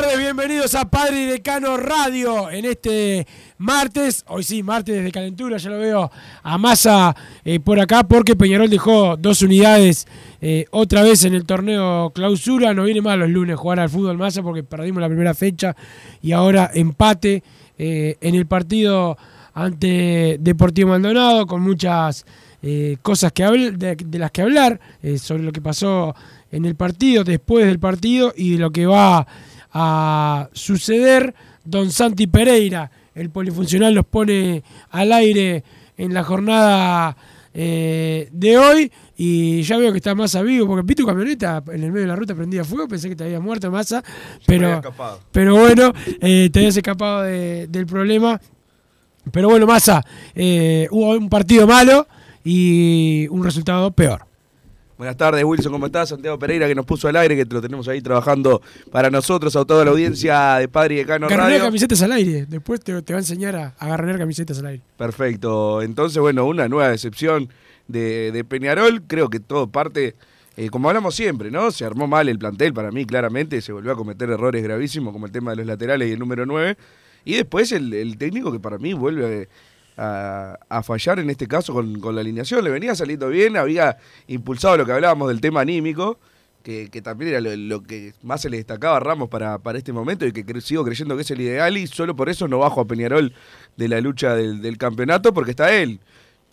Tardes, bienvenidos a Padre y Decano Radio en este martes, hoy sí, martes de calentura, ya lo veo a masa eh, por acá porque Peñarol dejó dos unidades eh, otra vez en el torneo clausura, no viene mal los lunes jugar al fútbol masa porque perdimos la primera fecha y ahora empate eh, en el partido ante Deportivo Maldonado con muchas cosas que de, de las que hablar sobre lo que pasó en el partido, después del partido y de lo que va a suceder. Don Santi Pereira, el polifuncional, los pone al aire en la jornada eh, de hoy y ya veo que está Massa vivo porque vi tu camioneta en el medio de la ruta prendida fuego, pensé que te había muerto Massa, pero, pero bueno, eh, te habías escapado de- del problema. Pero bueno, Massa, eh, hubo un partido malo y un resultado peor. Buenas tardes, Wilson, ¿cómo estás? Santiago Pereira, que nos puso al aire, que te lo tenemos ahí trabajando para nosotros, a toda la audiencia de Padre y Decano Agarrar Radio. camisetas al aire, después te, te va a enseñar a agarrar camisetas al aire. Perfecto. Entonces, bueno, una nueva decepción de, de Peñarol. Creo que todo parte, eh, como hablamos siempre, ¿no? Se armó mal el plantel para mí, claramente. Se volvió a cometer errores gravísimos, como el tema de los laterales y el número 9. Y después el, el técnico que para mí vuelve a, fallar en este caso con, la alineación. Le venía saliendo bien, había impulsado lo que hablábamos del tema anímico. Que, también era lo, que más se le destacaba a Ramos para, este momento y que sigo creyendo que es el ideal y solo por eso no bajo a Peñarol de la lucha del, campeonato porque está él,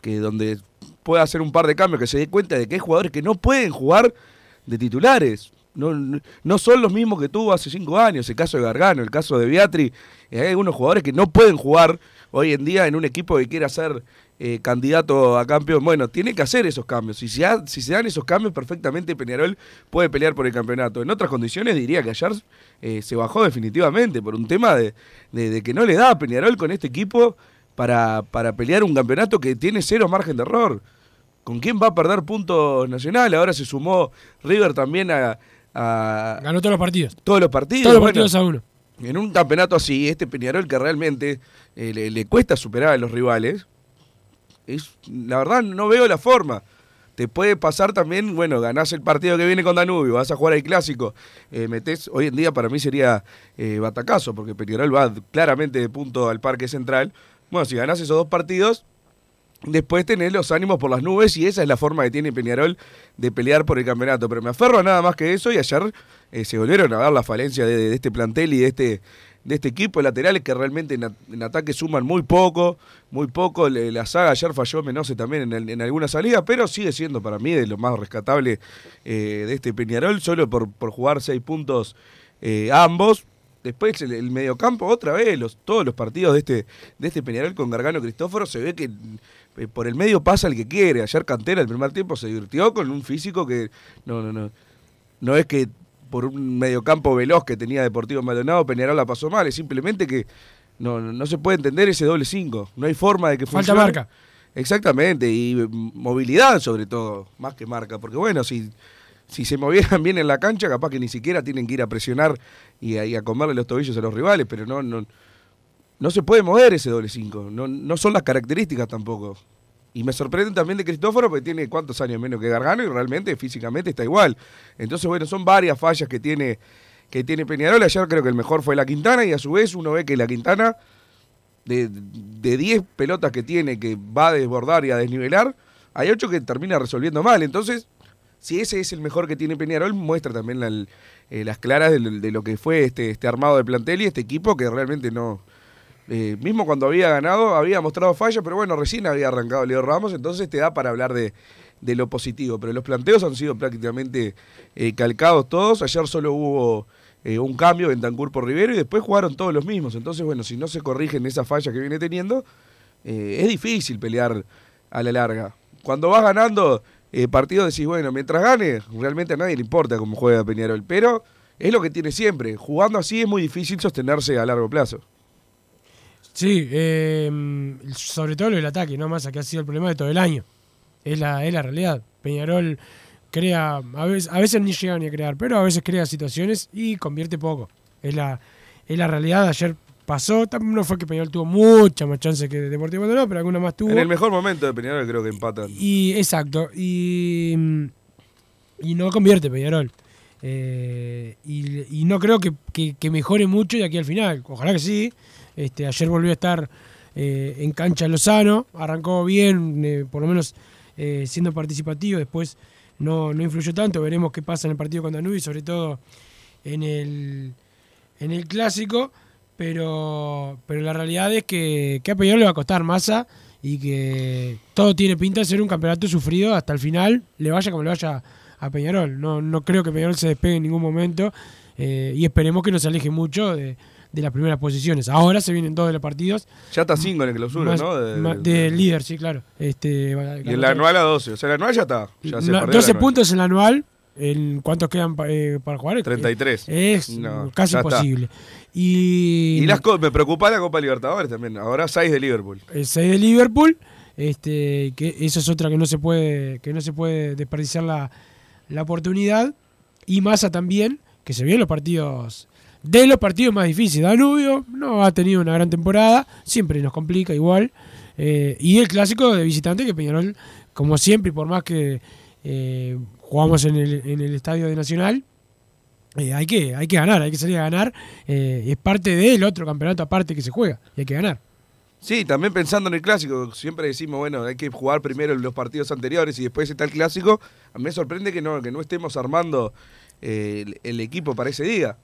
que donde puede hacer un par de cambios, que se dé cuenta de que hay jugadores que no pueden jugar de titulares. No, no- son los mismos que tuvo hace cinco años, el caso de Gargano, el caso de Beatri. Hay algunos jugadores que no pueden jugar hoy en día en un equipo que quiera ser eh, candidato a campeón. Bueno, tiene que hacer esos cambios. Si se, ha- si se dan esos cambios, perfectamente Peñarol puede pelear por el campeonato. En otras condiciones diría que ayer eh, se bajó definitivamente por un tema de, de- de que no le da a Peñarol con este equipo para, para pelear un campeonato que tiene cero margen de error. ¿Con quién va a perder puntos nacionales? Ahora se sumó River también a, a Ganó todos los partidos. todos los partidos. Todos los Bueno, partidos a uno. En un campeonato así, este Peñarol que realmente eh, le, cuesta superar a los rivales, es, la verdad no veo la forma. Te puede pasar también, bueno, ganás el partido que viene con Danubio, vas a jugar el clásico, eh, hoy en día para mí sería eh, batacazo, porque Peñarol va claramente de punto al Parque Central. Bueno, si ganás esos dos partidos, después tenés los ánimos por las nubes y esa es la forma que tiene Peñarol de pelear por el campeonato. Pero me aferro a nada más que eso y ayer eh, se volvieron a ver la falencia de, este plantel y de este, de este equipo de laterales que realmente en, ataque suman muy poco, muy poco. La saga ayer falló Menose también en, en alguna salida, pero sigue siendo para mí de lo más rescatable eh, de este Peñarol, solo por, por jugar seis puntos eh, ambos. después el, el mediocampo, otra vez, los, todos los partidos de este, de este Peñarol con Gargano Cristóforo, se ve que por el medio pasa el que quiere. Ayer Cantera el primer tiempo se divirtió con un físico que no, no, no. No es que por un mediocampo veloz que tenía Deportivo Maldonado, Peñarol la pasó mal, es simplemente que no, no, se puede entender ese doble 5. No hay forma de que Falta funcione. marca. Exactamente, y mm, movilidad sobre todo, más que marca, porque bueno, si, si se movieran bien en la cancha, capaz que ni siquiera tienen que ir a presionar y a, y a comerle los tobillos a los rivales, pero no, no, no se puede mover ese doble 5, no, no son las características tampoco. Y me sorprende también de Cristóforo porque tiene cuántos años menos que Gargano y realmente físicamente está igual. Entonces, bueno, son varias fallas que tiene, que tiene Peñarol. Ayer creo que el mejor fue la Quintana y a su vez uno ve que la Quintana de de 10 pelotas que tiene que va a desbordar y a desnivelar, hay 8 que termina resolviendo mal. Entonces, si ese es el mejor que tiene Peñarol, muestra también la- eh, las claras de, lo- de lo que fue este, este armado de plantel y este equipo que realmente no... eh, mismo cuando había ganado, había mostrado fallas, pero bueno, recién había arrancado Leo Ramos, entonces te da para hablar de, de lo positivo. Pero los planteos han sido prácticamente eh, calcados todos. Ayer solo hubo eh, un cambio en Tancur por Rivero y después jugaron todos los mismos. Entonces, bueno, si no se corrigen esas fallas que viene teniendo, es difícil pelear a la larga. Cuando vas ganando partidos decís, bueno, mientras gane, realmente a nadie le importa cómo juega Peñarol. Pero es lo que tiene siempre. Jugando así es muy difícil sostenerse a largo plazo. Sí, eh, sobre todo lo del ataque, no más que ha sido el problema de todo el año. Es la, es la realidad. Peñarol crea, a veces, a veces ni llega ni a crear, pero a veces crea situaciones y convierte poco. Es la, es la realidad. Ayer pasó, no fue que Peñarol tuvo mucha más chance que Deportivo Maldonado, pero alguna más tuvo. En el mejor momento de Peñarol creo que empatan. Y exacto, y, y no convierte Peñarol. Eh, y, y no creo que, que- que mejore mucho de aquí al final. Ojalá que sí. Este, ayer volvió a estar eh, en cancha Lozano, arrancó bien, eh, por lo menos eh, siendo participativo, después no, no influyó tanto. Veremos qué pasa en el partido con Danubio, sobre todo en el, en el clásico. Pero, pero la realidad es que, que a Peñarol le va a costar masa y que todo tiene pinta de ser un campeonato sufrido hasta el final, le vaya como le vaya a Peñarol. No, no creo que Peñarol se despegue en ningún momento y esperemos que no se aleje mucho de, de las primeras posiciones. Ahora se vienen dos de los partidos. Ya está 5 en el clausura, Más- ¿no? De- más- de- del líder, sí, claro. Este, y en la anual a 12. O sea, el anual ya está. Ya se La- perdió 12 el anual. puntos en la anual. ¿En ¿Cuántos quedan eh, para jugar? 33. Es No, casi imposible. Y, Y las me preocupa la Copa Libertadores también. Ahora 6 de Liverpool. el 6 de Liverpool, este, que eso es otra que no se puede, que no se puede desperdiciar la, la oportunidad. Y Massa también, que se vienen los partidos, de los partidos más difíciles. Danubio no ha tenido una gran temporada, siempre nos complica igual. Eh, y el clásico de visitante que Peñarol, como siempre, por más que eh, jugamos en el, en el estadio de Nacional, eh, hay, que, hay que ganar, hay que salir a ganar. es parte del otro campeonato aparte que se juega y hay que ganar. Sí, también pensando en el clásico, siempre decimos, bueno, hay que jugar primero los partidos anteriores y después está el clásico. A mí me sorprende que no, que no estemos armando el equipo para ese día.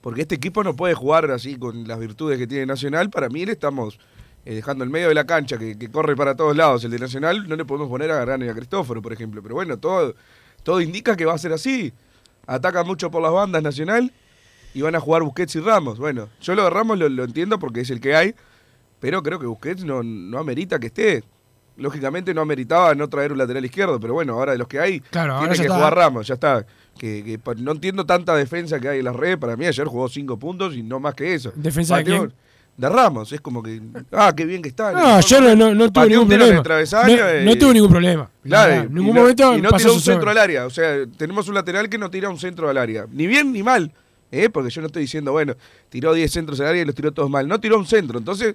Porque este equipo no puede jugar así con las virtudes que tiene Nacional. Para mí le estamos eh, dejando el medio de la cancha que, que corre para todos lados. El de Nacional no le podemos poner a Gargano y a Cristóforo, por ejemplo. Pero bueno, todo, todo indica que va a ser así. Ataca mucho por las bandas Nacional y van a jugar Busquets y Ramos. Bueno, yo lo de Ramos lo, lo entiendo porque es el que hay. Pero creo que Busquets no, no amerita que esté. Lógicamente no ameritaba no traer un lateral izquierdo, pero bueno, ahora de los que hay, Claro, tiene que está. jugar Ramos, ya está. Que, que no entiendo tanta defensa que hay en las redes. Para mí ayer jugó cinco puntos y no más que eso. ¿Defensa de Pateó- quién? De Ramos, es como que. Ah, qué bien que está. No, ayer no, no, Pateó ningún problema. No, tuvo ningún problema. Claro, en y ningún no- momento y no tiró un sobre. centro al área. O sea, tenemos un lateral que no tira un centro al área. Ni bien ni mal. ¿eh? Porque yo no estoy diciendo, bueno, tiró 10 centros al área y los tiró todos mal. No tiró un centro. Entonces,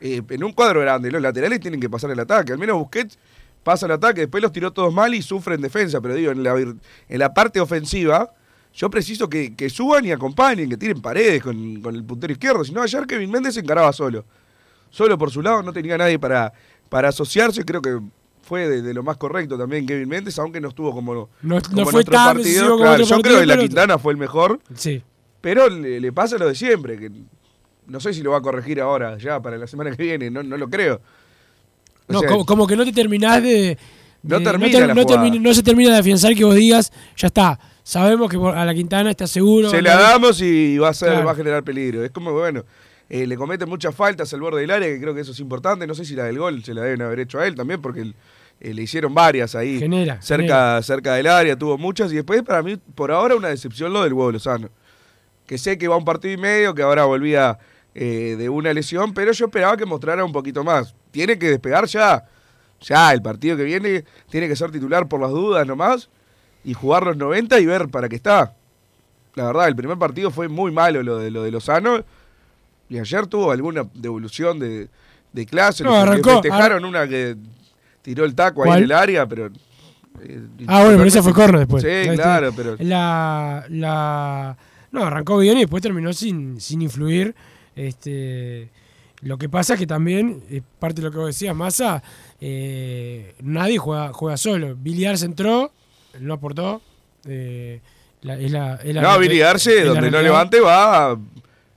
eh, en un cuadro grande, los laterales tienen que pasar el ataque. Al menos Busquets pasa el ataque, después los tiró todos mal y sufre en defensa. Pero digo, en la, en la parte ofensiva, yo preciso que, que suban y acompañen, que tiren paredes con, con el puntero izquierdo. Si no, ayer Kevin Méndez se encaraba solo. Solo por su lado, no tenía nadie para, para asociarse. Creo que fue de, de lo más correcto también Kevin Méndez, aunque no estuvo como, No- no como fue tan partidos. Claro, otro yo partido, creo que la Quintana fue el mejor, Sí. pero le, le pasa lo de siempre, que no sé si lo va a corregir ahora, ya para la semana que viene, no, no lo creo. O No, sea, como, como que no te terminás de, No de- termina ter- no, no se termina de afianzar que vos digas, ya está, sabemos que a la Quintana está seguro. Se la damos y va a ser, Claro. va a generar peligro. Es como, bueno, eh, le cometen muchas faltas al borde del área, que creo que eso es importante. No sé si la del gol se la deben haber hecho a él también, porque el- eh, le hicieron varias ahí. Genera, cerca, genera. cerca del área, tuvo muchas. Y después, para mí, por ahora, una decepción lo del huevo Lozano. Que sé que va un partido y medio, que ahora volvía eh, de una lesión, pero yo esperaba que mostrara un poquito más. Tiene que despegar ya. Ya, el partido que viene tiene que ser titular por las dudas nomás y jugar los 90 y ver para qué está. La verdad, el primer partido fue muy malo lo de, lo de Lozano. Y ayer tuvo alguna devolución de, de clase. No, arrancó, festejaron una que tiró el taco ahí en el área, pero... eh, Ah, bueno, pero esa fue corner después. Sí, claro, pero... La, la, no, arrancó bien y después terminó sin, sin influir. Este, lo que pasa es que también, eh, parte de lo que vos decías, Massa, eh, nadie juega, juega solo. Billy Arce entró, no aportó. eh, la- es la- es la- No, Billy Arce, donde no levante, va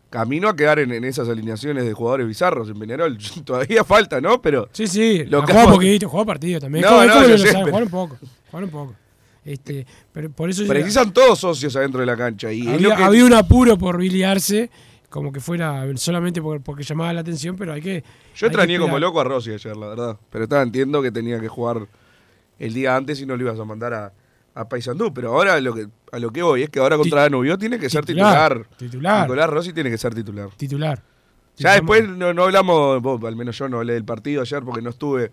camino a quedar en, en esas alineaciones de jugadores bizarros en Peñarol. Todavía falta, ¿no? Pero Sí, sí, Lo que jugó poquito, jugó partido también. No, Es como- es no, como yo lo sé, sabe, pero- jugaron un poco, jugaron un poco. Este, pero por eso yo- precisan todos socios adentro de la cancha. Y es había, lo que- había un apuro por Billy Arce, como que fuera solamente por- porque llamaba la atención, pero hay que. Yo hay que extrañé como loco a Rossi ayer, la verdad. Pero estaba entiendo que tenía que jugar el día antes y no lo ibas a mandar a, a Paysandú. Pero ahora lo que, a lo que voy es que ahora contra Danubio tiene que ser Titular, titular. Nicolás Rossi tiene que ser titular. Titular. Ya después no, no hablamos, vos, al menos yo no hablé del partido ayer porque no estuve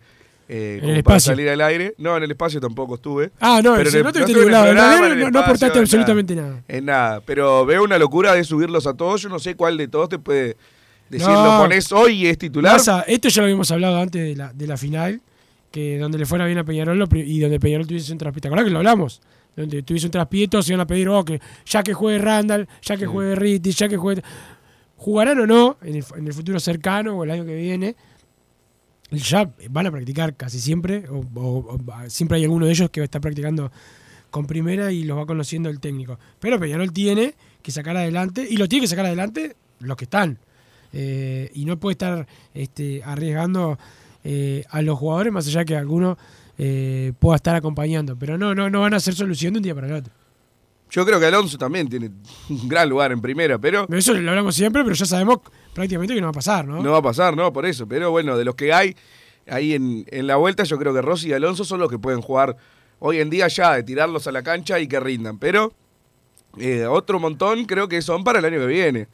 eh, En el para espacio. salir al aire. No, en el espacio tampoco estuve. Ah, no, Pero en el- no te estuve en ningún lado. Programa, en no, no espacio, aportaste en absolutamente nada. En nada. Pero veo una locura de subirlos a todos. Yo no sé cuál de todos te puede decir, No. lo pones hoy y es titular. Massa, esto ya lo habíamos hablado antes de la, de la final, que donde le fuera bien a Peñarol y donde Peñarol tuviese un traspié. ¿Te acordás que lo hablamos? Donde tuviese un traspié, todos iban a pedir, oh, que ya que juegue Randall, ya que juegue Ritti, ya que juegue. Jugarán o no en el, en el futuro cercano o el año que viene. Ya van a practicar casi siempre, o, o- siempre hay alguno de ellos que va a estar practicando con primera y los va conociendo el técnico. Pero Peñarol tiene que sacar adelante, y lo tiene que sacar adelante los que están. Eh, y no puede estar este, arriesgando eh, a los jugadores más allá que alguno eh, pueda estar acompañando. Pero no, no, no van a ser solución de un día para el otro. Yo creo que Alonso también tiene un gran lugar en primera, pero Eso lo hablamos siempre, pero ya sabemos prácticamente que no va a pasar, ¿no? no va a pasar, ¿no? Por eso. Pero bueno, de los que hay ahí en, en la vuelta, yo creo que Rossi y Alonso son los que pueden jugar hoy en día ya, de tirarlos a la cancha y que rindan. Pero eh, otro montón creo que son para el año que viene.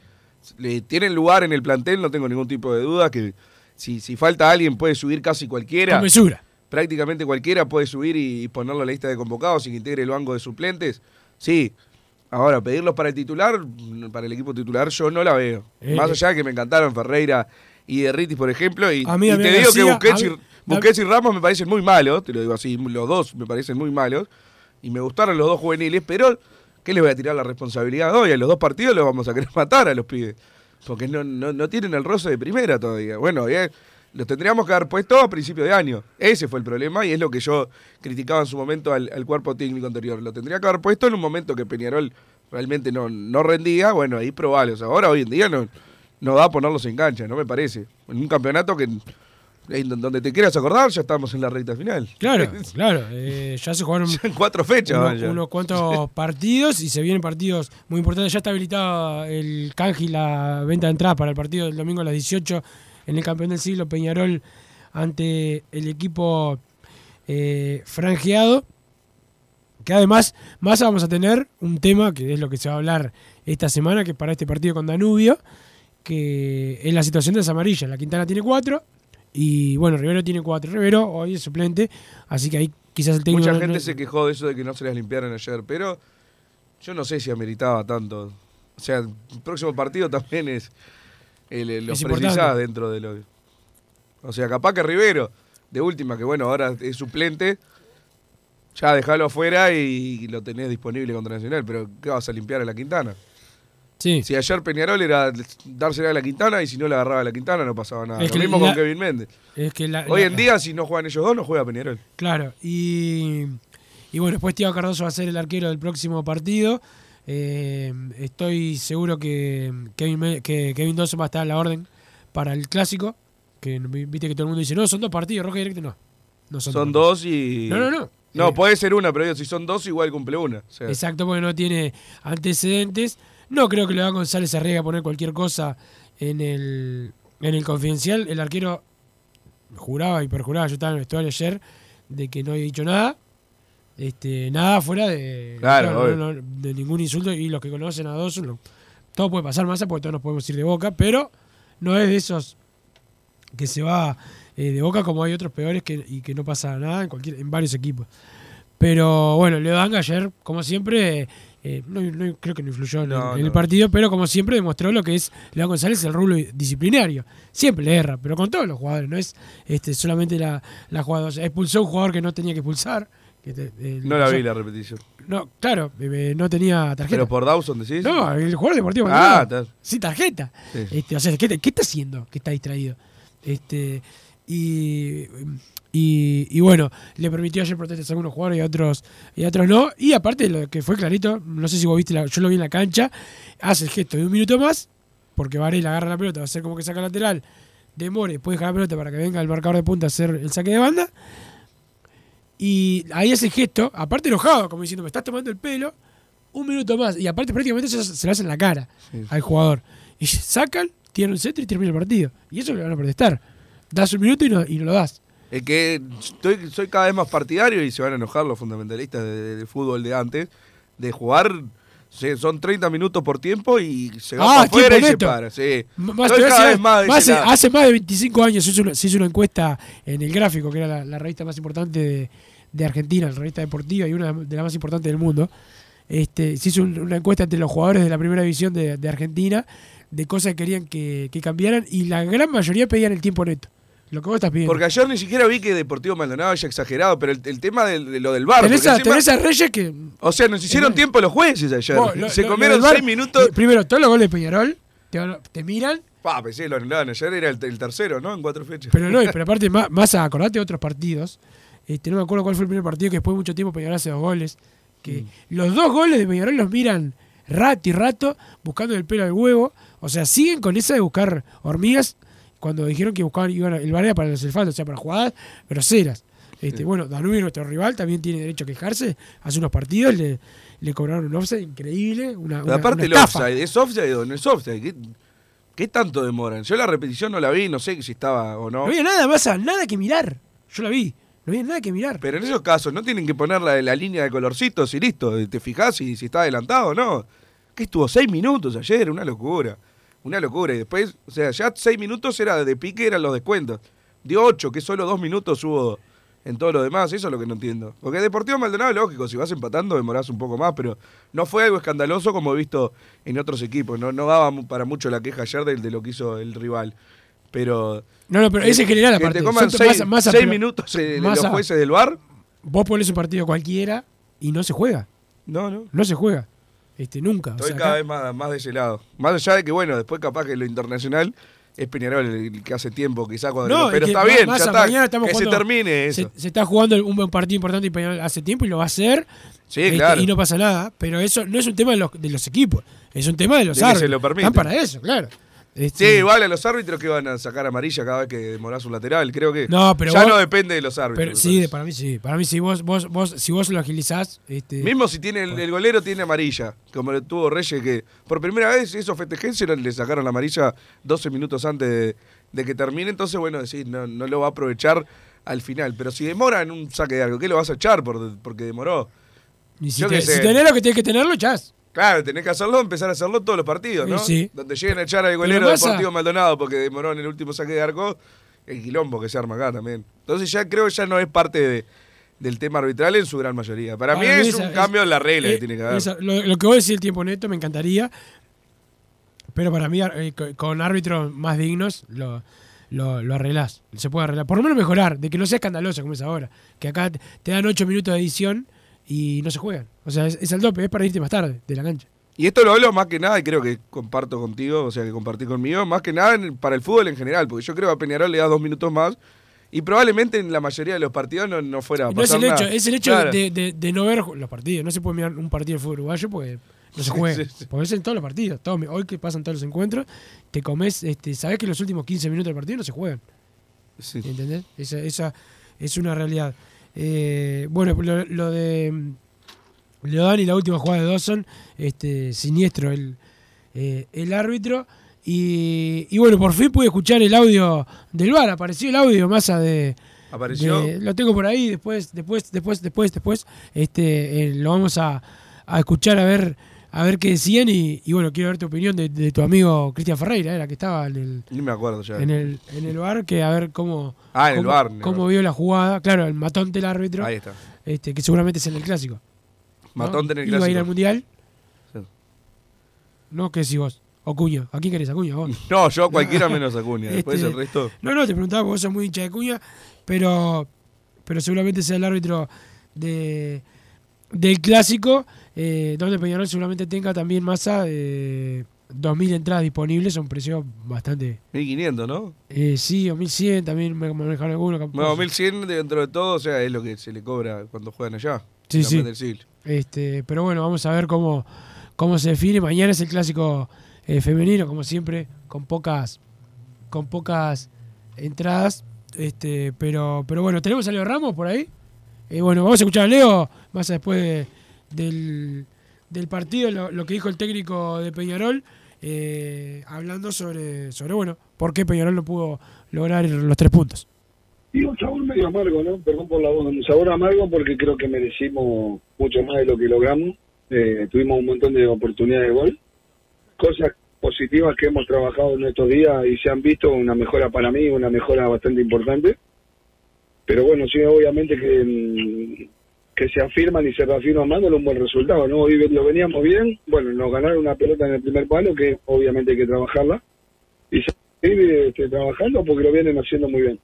Le, tienen lugar en el plantel, no tengo ningún tipo de duda, que si, si falta alguien puede subir casi cualquiera. Con mesura. prácticamente cualquiera puede subir y ponerlo a la lista de convocados y que integre el banco de suplentes. Sí. Ahora, pedirlos para el titular, para el equipo titular, yo no la veo. Eh, Más eh. allá de que me encantaron Ferreira y Derritis, por ejemplo. Y, A mí, y te digo que y, Busquets y Ramos me parecen muy malos, te lo digo así, los dos me parecen muy malos. Y me gustaron los dos juveniles, pero ¿qué les voy a tirar la responsabilidad hoy? A los dos partidos los vamos a querer matar a los pibes. Porque no, no, no tienen el roce de primera todavía. Bueno, ya los tendríamos que haber puesto a principio de año. Ese fue el problema y es lo que yo criticaba en su momento al, al cuerpo técnico anterior. Lo tendría que haber puesto en un momento que Peñarol realmente no, no rendía. Bueno, ahí probalos. Ahora, hoy en día, no, no da a ponerlos en cancha, no me parece. En un campeonato que en donde te quieras acordar, ya estamos en la recta final. Claro, claro. eh, ya se jugaron En cuatro fechas. uno- ya. unos cuantos partidos y se vienen partidos muy importantes. Ya está habilitado el canje y la venta de entradas para el partido del domingo a las 18 en el campeón del siglo Peñarol ante el equipo eh, franjeado. Que además, más vamos a tener un tema que es lo que se va a hablar esta semana, que es para este partido con Danubio, que es la situación de las amarillas. La Quintana tiene cuatro y bueno, Rivero tiene cuatro. Rivero hoy es suplente, así que ahí quizás el técnico. Mucha no- gente no- se quejó de eso de que no se las limpiaran ayer, pero yo no sé si ameritaba tanto. O sea, el próximo partido también es. El, el- los precisás dentro de lo. O sea, capaz que Rivero, de última, que bueno, ahora es suplente, ya dejalo afuera y lo tenés disponible contra Nacional, pero ¿qué vas a limpiar a la Quintana? Sí. Si ayer Peñarol era dársela a la Quintana y si no la agarraba a la Quintana no pasaba nada. Es lo mismo la- con Kevin Méndez. Es que la- Hoy la- en día, si no juegan ellos dos, no juega Peñarol. Claro, y, y bueno, después Tiago Cardoso va a ser el arquero del próximo partido. Eh, estoy seguro que Kevin, que Kevin Dawson va a estar a la orden para el clásico. Que viste que todo el mundo dice, no, son dos partidos, y directo, no. No son, Son dos. dos y. No, no, no. No, Eh, puede ser una, pero si son dos, igual cumple una. O sea, Exacto, porque no tiene antecedentes. No creo que León González se arriesgue a poner cualquier cosa en el, en el confidencial. El arquero juraba y perjuraba, yo estaba en el vestuario ayer, de que no había dicho nada. Este, nada fuera de, Claro, no, no, no, de ningún insulto. Y los que conocen a dos, lo- todo puede pasar más porque todos nos podemos ir de boca, pero no es de esos que se va eh, de boca como hay otros peores que, y que no pasa nada en cualquier en varios equipos. Pero bueno, Leo Danga ayer, como siempre, eh, no, no- creo que no influyó en, el- No, en el no. partido, pero como siempre demostró lo que es Leo González, el rublo disciplinario. Siempre le erra, pero con todos los jugadores, no es este, solamente la, la jugada. O sea, expulsó a un jugador que no tenía que expulsar. Que te- eh, no la pasó- vi la repetición. No, claro, eh, no tenía tarjeta. Pero por Dawson decís. No, el jugador deportivo Ah, está. Sí, tarjeta. Sí. Este, o sea, ¿qué, qué está haciendo? Que está distraído. Este, y, y, y bueno, le permitió ayer protestas a algunos jugadores y a otros, y a otros no. Y aparte, lo que fue clarito, no sé si vos viste, la- yo lo vi en la cancha, hace el gesto de un minuto más, porque Varela agarra la pelota, va a ser como que saca lateral, demore, después deja la pelota para que venga el marcador de punta a hacer el saque de banda. Y ahí hace el gesto, aparte enojado, como diciendo, me estás tomando el pelo, un minuto más. Y aparte prácticamente se, se lo hacen en la cara Sí. al jugador. Y sacan, tiran un centro y termina el partido. Y eso le van a protestar. Das un minuto y no, y no lo das. Es que estoy, soy cada vez más partidario y se van a enojar los fundamentalistas de, de- de fútbol de antes, de jugar, se- son 30 minutos por tiempo y se va Ah, para afuera y tiempo se neto. para. Sí. Más, cada vez hace, más de 25 años se hizo una, se hizo una encuesta en el gráfico, que era la, la revista más importante de, de Argentina, la revista deportiva y una de las más importantes del mundo. Este, se hizo un- una encuesta entre los jugadores de la primera división de, de Argentina de cosas que querían que, que cambiaran y la gran mayoría pedían el tiempo neto. Lo que vos estás pidiendo. Porque ayer ni siquiera vi que Deportivo Maldonado haya exagerado, pero el, el tema de, lo del bar. tenés, a, encima- tenés a Reyes que o sea, nos hicieron Eh, tiempo los jueces ayer. Vos, lo- se lo- comieron lo seis minutos. Primero, todos los goles de Peñarol te, miran, Pa, pensé que lo anularon. Ayer era el, el tercero, ¿no? En cuatro fechas. pero no, pero aparte, más, más acordate de otros partidos. Este, no me acuerdo cuál fue el primer partido que después de mucho tiempo Peñarol hace dos goles. Que los dos goles de Peñarol los miran rato y rato buscando el pelo al huevo. O sea, siguen con esa de buscar hormigas cuando dijeron que buscaban iban el bar era para los elfantes, o sea, para jugadas groseras. Este, Bueno, Danubio, nuestro rival, también tiene derecho a quejarse. Hace unos partidos le, le cobraron un offside increíble. Una, una- aparte una el offside, ¿es offside o no es offside? ¿Qué, qué tanto demoran? Yo la repetición no la vi, no sé si estaba o no. No había nada más, nada que mirar. Yo la vi. No había nada que mirar. Pero en esos casos no tienen que poner la, la línea de colorcitos y listo. Te fijás si, si está adelantado o no. Que estuvo seis minutos ayer, una locura. Una locura. Y después, o sea, ya seis minutos era de pique, eran los descuentos. Dio ocho, que solo dos minutos hubo en todo lo demás. Eso es lo que no entiendo. Porque Deportivo Maldonado, lógico, si vas empatando demorás un poco más, pero no fue algo escandaloso como he visto en otros equipos. No, no daba para mucho la queja ayer de, de lo que hizo el rival. Pero. No, no, pero ese es general que te coman Son seis, pero- minutos eh, los jueces del bar. Vos ponés un partido cualquiera y no se juega. No, no. No se juega. Este, nunca. O Estoy sea, cada acá- vez más, más de ese lado. Más allá de que, bueno, después capaz que lo internacional es Peñarol el que hace tiempo, quizás cuando. No, pero es que está bien, ya está. que se termine eso. Se, se está jugando un buen partido importante y Peñarol hace tiempo y lo va a hacer. sí, este, claro. Y no pasa nada. Pero eso no es un tema de los, de los equipos. Es un tema de los De que se árbitros. lo permiten. Están para eso, claro. Sí, Este, igual a los árbitros que van a sacar amarilla cada vez que demorás un lateral, creo que. No, pero ya vos- no depende de los árbitros. pero sí, para mí sí. Para mí si vos, vos, vos, si vos lo agilizás, este, Mismo si tiene el, el golero tiene amarilla, como lo tuvo Reyes, que por primera vez esos festejenses le sacaron la amarilla 12 minutos antes de, de que termine, entonces bueno, decir, no, no lo va a aprovechar al final. Pero si demora en un saque de algo, ¿qué lo vas a echar por, porque demoró? y si, te- si tenés lo que tenés que tenerlo, echás. Claro, tenés que hacerlo, empezar a hacerlo todos los partidos, ¿no? Sí. Donde lleguen a echar al golero Massa- Deportivo Maldonado porque demoró en el último saque de arco, el quilombo que se arma acá también. Entonces ya creo que ya no es parte de- del tema arbitral en su gran mayoría. Para, mí es esa- un cambio en la regla eh, que tiene que haber. esa- lo, lo que vos decís el tiempo neto me encantaría, pero para mí eh, co- con árbitros más dignos lo, lo, lo arreglás. Se puede arreglar. Por lo menos mejorar, de que no sea escandaloso como es ahora. Que acá te te dan 8 minutos de edición y no se juegan. O sea, es, es al dope, es para irte más tarde de la cancha. Y esto lo hablo más que nada, y creo que comparto contigo, o sea, que compartí conmigo, más que nada para el fútbol en general, porque yo creo que a Peñarol le da dos minutos más y probablemente en la mayoría de los partidos no, no fuera a No es pasar el hecho, nada. es el hecho Claro. de, de- de no ver los partidos. No se puede mirar un partido de fútbol uruguayo porque no se juega. sí, sí. Porque es en todos los partidos. Todos- hoy que pasan todos los encuentros, te comes, este, sabes que los últimos 15 minutos del partido no se juegan. ¿Entendés? Esa, esa, es una realidad. Eh, bueno, lo, lo de mm, Leodán y la última jugada de Dawson, este, siniestro el, eh, el árbitro. Y, y bueno, por fin pude escuchar el audio del bar, apareció el audio masa de, ¿Apareció? de- lo tengo por ahí, después, después, después, después, después, este, eh, lo vamos a, a escuchar a ver, a ver qué decían y, y bueno, quiero ver tu opinión de, de tu amigo Cristian Ferreira, era que estaba en el, Ni me acuerdo ya. en el, en el bar, que a ver cómo, Ah, en el cómo, bar, vio la jugada, claro, el matón del árbitro, Ahí está. este, que seguramente es en el clásico. ¿no? Matón en el Iba a ir clásico. al mundial. Sí. No, ¿qué decís vos? O Cuña. ¿A quién querés? ¿A Cuña? ¿Vos? No, yo a cualquiera menos a Cunha. Después Este, el resto. No, no, te preguntaba porque vos sos muy hincha de Cuña, pero, pero seguramente sea el árbitro de, del clásico, eh, donde Peñarol seguramente tenga también masa de 2.000 entradas disponibles, son precios bastante... 1500, ¿no? Eh, sí, o 1.100 también me manejaron algunos. Bueno, 1100 dentro de todo, o sea, es lo que se le cobra cuando juegan allá. Sí, sí. del siglo. Este, pero bueno, vamos a ver cómo, cómo se define. Mañana es el clásico eh, femenino, como siempre, con pocas, con pocas entradas. Este, pero, pero bueno, tenemos a Leo Ramos por ahí. Eh, bueno, vamos a escuchar a Leo más después de- del, del partido, lo, lo que dijo el técnico de Peñarol, eh, hablando sobre, sobre bueno, por qué Peñarol no pudo lograr los tres puntos. Y un sabor medio amargo, ¿no? Perdón por la voz, un sabor amargo porque creo que merecimos mucho más de lo que logramos. Eh, tuvimos un montón de oportunidades de gol. Cosas positivas que hemos trabajado en estos días y se han visto, una mejora para mí, una mejora bastante importante. Pero bueno, sí, obviamente que, mm, que se afirman y se reafirman dándole un buen resultado, ¿no? Hoy lo veníamos bien, bueno, nos ganaron una pelota en el primer palo que obviamente hay que trabajarla y seguir este, trabajando porque lo vienen haciendo muy bien.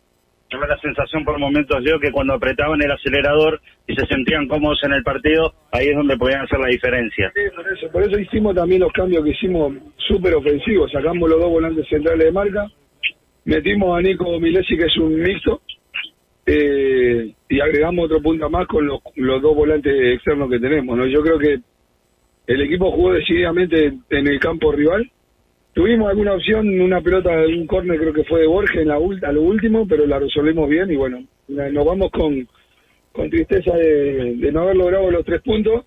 Tuve la sensación por momentos, Leo, que cuando apretaban el acelerador y se sentían cómodos en el partido, ahí es donde podían hacer la diferencia. Sí, por eso, por eso hicimos también los cambios que hicimos súper ofensivos. Sacamos los dos volantes centrales de marca, metimos a Nico Milesi, que es un mixto, eh, y agregamos otro punto más con los, los dos volantes externos que tenemos. ¿no? Yo creo que el equipo jugó decididamente en el campo rival. Tuvimos alguna opción, una pelota, un córner creo que fue de Borges en la a lo último, pero la resolvimos bien y bueno, nos vamos con, con tristeza de, de no haber logrado los tres puntos.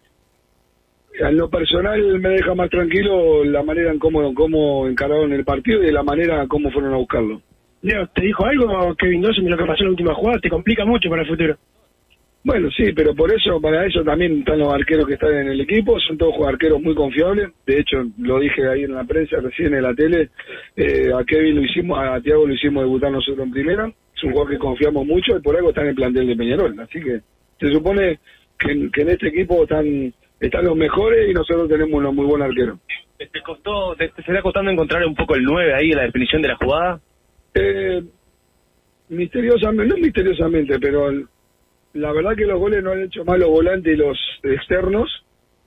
En lo personal me deja más tranquilo la manera en cómo, cómo encararon el partido y la manera en cómo fueron a buscarlo. Leo, ¿te dijo algo Kevin Dawson de lo que pasó en la última jugada? ¿Te complica mucho para el futuro? Bueno, sí, pero por eso, para eso también están los arqueros que están en el equipo, son todos arqueros muy confiables, de hecho lo dije ahí en la prensa, recién en la tele, eh, a Kevin lo hicimos, a Tiago lo hicimos debutar nosotros en primera, es un jugador que confiamos mucho y por algo está en el plantel de Peñarol, así que se supone que, en- que en este equipo están, están los mejores y nosotros tenemos unos muy buenos arqueros. ¿Te costó, te, te está costando encontrar un poco el 9 ahí en la definición de la jugada? Eh, misteriosamente, no misteriosamente, pero la verdad que los goles no han hecho más los volantes y los externos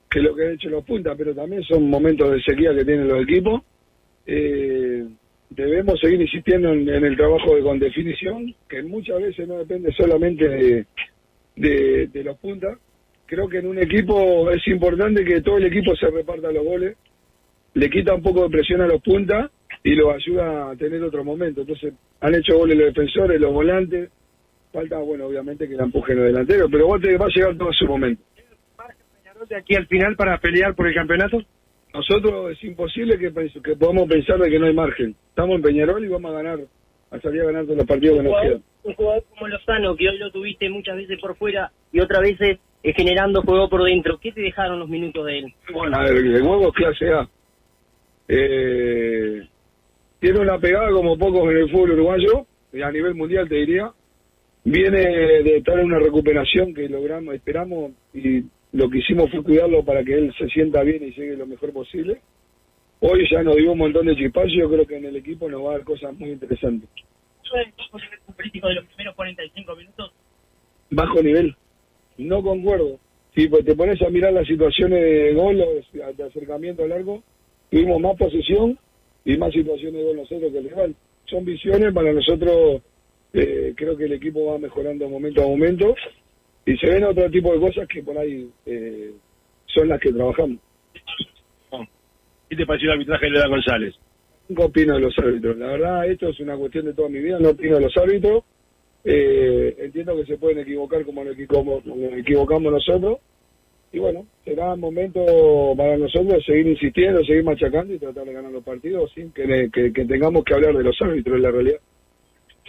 que lo que han hecho los puntas, pero también son momentos de sequía que tienen los equipos. Eh, debemos seguir insistiendo en, en el trabajo de con definición, que muchas veces no depende solamente de, de, de los puntas. Creo que en un equipo es importante que todo el equipo se reparta los goles, le quita un poco de presión a los puntas y los ayuda a tener otro momento. Entonces, han hecho goles los defensores, los volantes. Falta, bueno, obviamente que la empujen los delanteros, pero vos te va a llegar todo a su momento. de aquí al final para pelear por el campeonato? Nosotros es imposible que, pens- que podamos pensar de que no hay margen. Estamos en Peñarol y vamos a ganar, a salir a ganar todos los partidos que nos quedan. un jugador como Lozano, que hoy lo tuviste muchas veces por fuera y otras veces eh, generando juego por dentro, ¿qué te dejaron los minutos de él? Bueno, a ver, el huevo es clase A. Eh, tiene una pegada como pocos en el fútbol uruguayo, y a nivel mundial te diría. Viene de estar en una recuperación que logramos, esperamos, y lo que hicimos fue cuidarlo para que él se sienta bien y llegue lo mejor posible. Hoy ya nos dio un montón de chispazos, yo creo que en el equipo nos va a dar cosas muy interesantes. ¿Eso es el tipo de nivel futbolístico de los primeros 45 minutos? bajo nivel. No concuerdo. Si pues, te pones a mirar las situaciones de gol o de acercamiento largo, tuvimos más posesión y más situaciones de nosotros que el rival. Son visiones para nosotros, eh, creo que el equipo va mejorando momento a momento y se ven otro tipo de cosas que por ahí eh, son las que trabajamos. ¿Qué te pareció el arbitraje de Leda González? Nunca opino de los árbitros. La verdad, esto es una cuestión de toda mi vida. No opino de los árbitros. Eh, entiendo que se pueden equivocar como nos equivocamos nosotros. Y bueno, será momento para nosotros seguir insistiendo, seguir machacando y tratar de ganar los partidos sin que, que- que tengamos que hablar de los árbitros, en la realidad.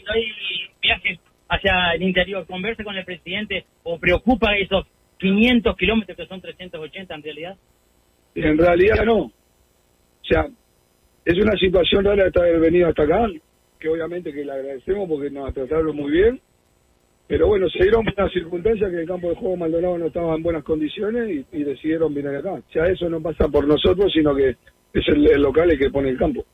hay viajes hacia el interior, conversa con el presidente o preocupa esos 500 kilómetros que son 380 en realidad. En realidad no. O sea, es una situación rara estar haber venido hasta acá, que obviamente que le agradecemos porque nos trataron muy bien. Pero bueno, se dieron unas circunstancias que el campo de juego Maldonado no estaba en buenas condiciones y, decidieron venir acá. O sea, eso no pasa por nosotros, sino que es el, el local el que pone el campo.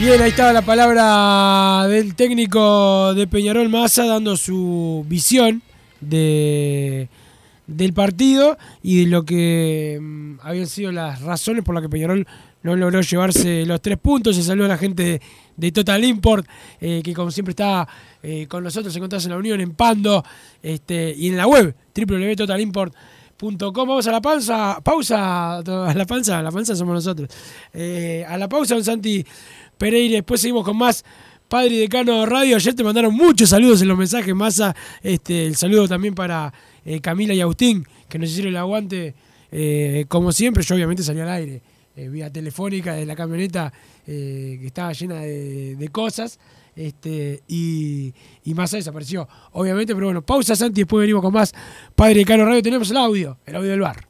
Bien, ahí estaba la palabra del técnico de Peñarol Massa dando su visión de, del partido y de lo que mm, habían sido las razones por las que Peñarol no logró llevarse los tres puntos. Se saluda a la gente de, Total Import, eh, que como siempre está eh, con nosotros, encontrás en la Unión, en Pando este, y en la web www.totalimport.com. Vamos a la pausa, pausa, a la panza, la panza somos nosotros. Eh, a la pausa, don Santi Pereira, después seguimos con más Padre y Decano Radio. Ayer te mandaron muchos saludos en los mensajes, Massa. Este, el saludo también para Camila y Agustín, que nos hicieron el aguante como siempre. Yo obviamente salí al aire, eh, vía telefónica de la camioneta eh, que estaba llena de, cosas. Este, y, y Massa desapareció, obviamente, pero bueno, pausa Santi, después venimos con más Padre Decano Radio. Tenemos el audio, el audio del bar.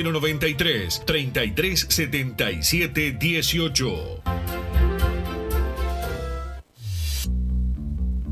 093 33 77 18.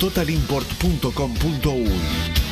www.totalimport.com.uy.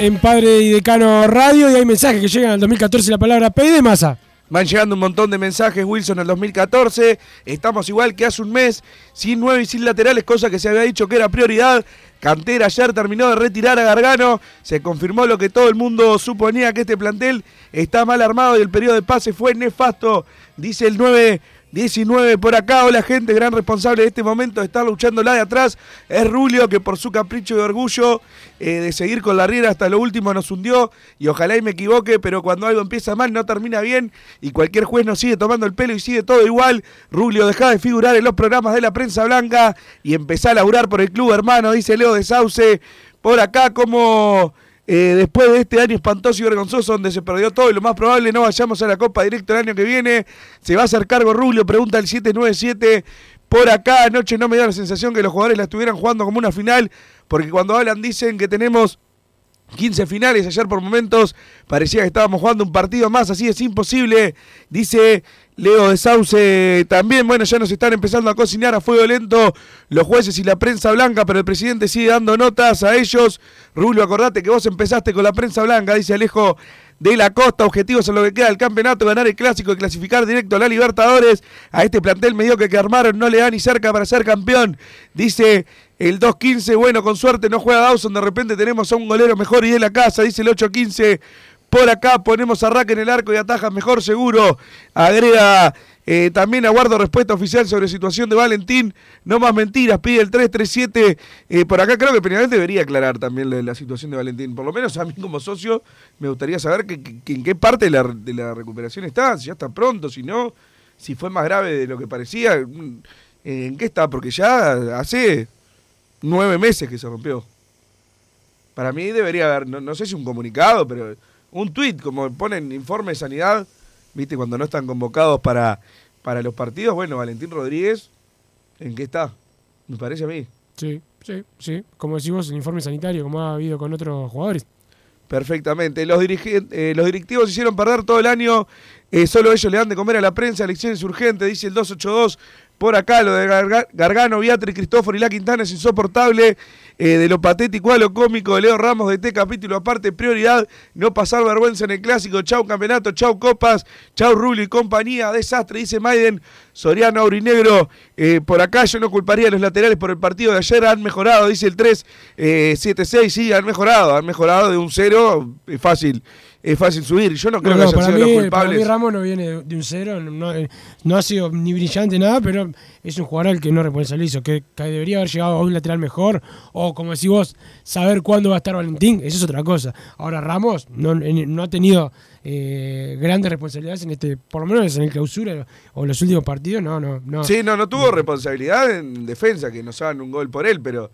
En Padre y Decano Radio y hay mensajes que llegan al 2014 la palabra P de masa. Van llegando un montón de mensajes, Wilson, al 2014. Estamos igual que hace un mes, sin nueve y sin laterales, cosa que se había dicho que era prioridad. Cantera ayer terminó de retirar a Gargano. Se confirmó lo que todo el mundo suponía, que este plantel está mal armado y el periodo de pase fue nefasto, dice el 9. 19 por acá, hola gente, gran responsable de este momento de estar luchando la de atrás es Rulio, que por su capricho y orgullo eh, de seguir con la riera hasta lo último nos hundió y ojalá y me equivoque, pero cuando algo empieza mal no termina bien y cualquier juez nos sigue tomando el pelo y sigue todo igual. Rulio, deja de figurar en los programas de la prensa blanca y empezá a laburar por el club, hermano, dice Leo de Sauce. Por acá, como eh, después de este año espantoso y vergonzoso donde se perdió todo y lo más probable no vayamos a la Copa directo el año que viene, se va a hacer cargo Rubio, pregunta el 797. Por acá anoche no me da la sensación que los jugadores la estuvieran jugando como una final, porque cuando hablan dicen que tenemos 15 finales, ayer por momentos parecía que estábamos jugando un partido más, así es imposible, dice Leo de Sauce también, bueno, ya nos están empezando a cocinar a fuego lento los jueces y la prensa blanca, pero el presidente sigue dando notas a ellos. Rulio, acordate que vos empezaste con la prensa blanca, dice Alejo de la Costa, objetivos en lo que queda del campeonato, ganar el clásico y clasificar directo a la Libertadores. A este plantel mediocre que armaron no le da ni cerca para ser campeón, dice el 2-15, bueno, con suerte no juega Dawson, de repente tenemos a un golero mejor y de la casa, dice el 8-15. Por acá ponemos a Rack en el arco y ataja mejor seguro. Agrega eh, también aguardo respuesta oficial sobre situación de Valentín. No más mentiras, pide el 337. Eh, por acá creo que Peñarol debería aclarar también la, situación de Valentín. Por lo menos a mí como socio me gustaría saber que, en qué parte de la, de la recuperación está. Si ya está pronto, si no, si fue más grave de lo que parecía. mm, ¿En qué está? Porque ya hace nueve meses que se rompió. Para mí debería haber, no, no sé si un comunicado, pero un tuit, como ponen informe de sanidad, viste, cuando no están convocados para, para los partidos. Bueno, Valentín Rodríguez, ¿en qué está? Me parece a mí. Sí, sí, sí. Como decimos, el informe sanitario, como ha habido con otros jugadores. Perfectamente. Los, eh, los directivos hicieron perder todo el año. eh, solo ellos le dan de comer a la prensa. Elecciones urgentes, dice el 282. por acá, lo de Garga- Gargano, Beatriz, Cristóforo y La Quintana es insoportable. Eh, de lo patético a lo cómico de Leo Ramos de este capítulo aparte, prioridad, no pasar vergüenza en el clásico. Chau campeonato, chau copas, chau Rulio y compañía. Desastre, dice Maiden. Soriano Aurinegro, eh, por acá yo no culparía a los laterales por el partido de ayer, han mejorado, dice el 3, eh, 7-6, sí, han mejorado, han mejorado de un 0, es fácil, es fácil subir. Yo no creo No, que hayan para, sido mí, los para culpables. mí Ramos no viene de, un cero, no, eh, no ha sido ni brillante nada, pero es un jugador al que no responsabilizo, que, que debería haber llegado a un lateral mejor, o como decís vos, saber cuándo va a estar Valentín, eso es otra cosa. Ahora Ramos no, en- no ha tenido eh, grandes responsabilidades en este, por lo menos en el clausura o en los últimos partidos, no, no, no. Sí, no, no tuvo responsabilidad en defensa, que nos hagan un gol por él, pero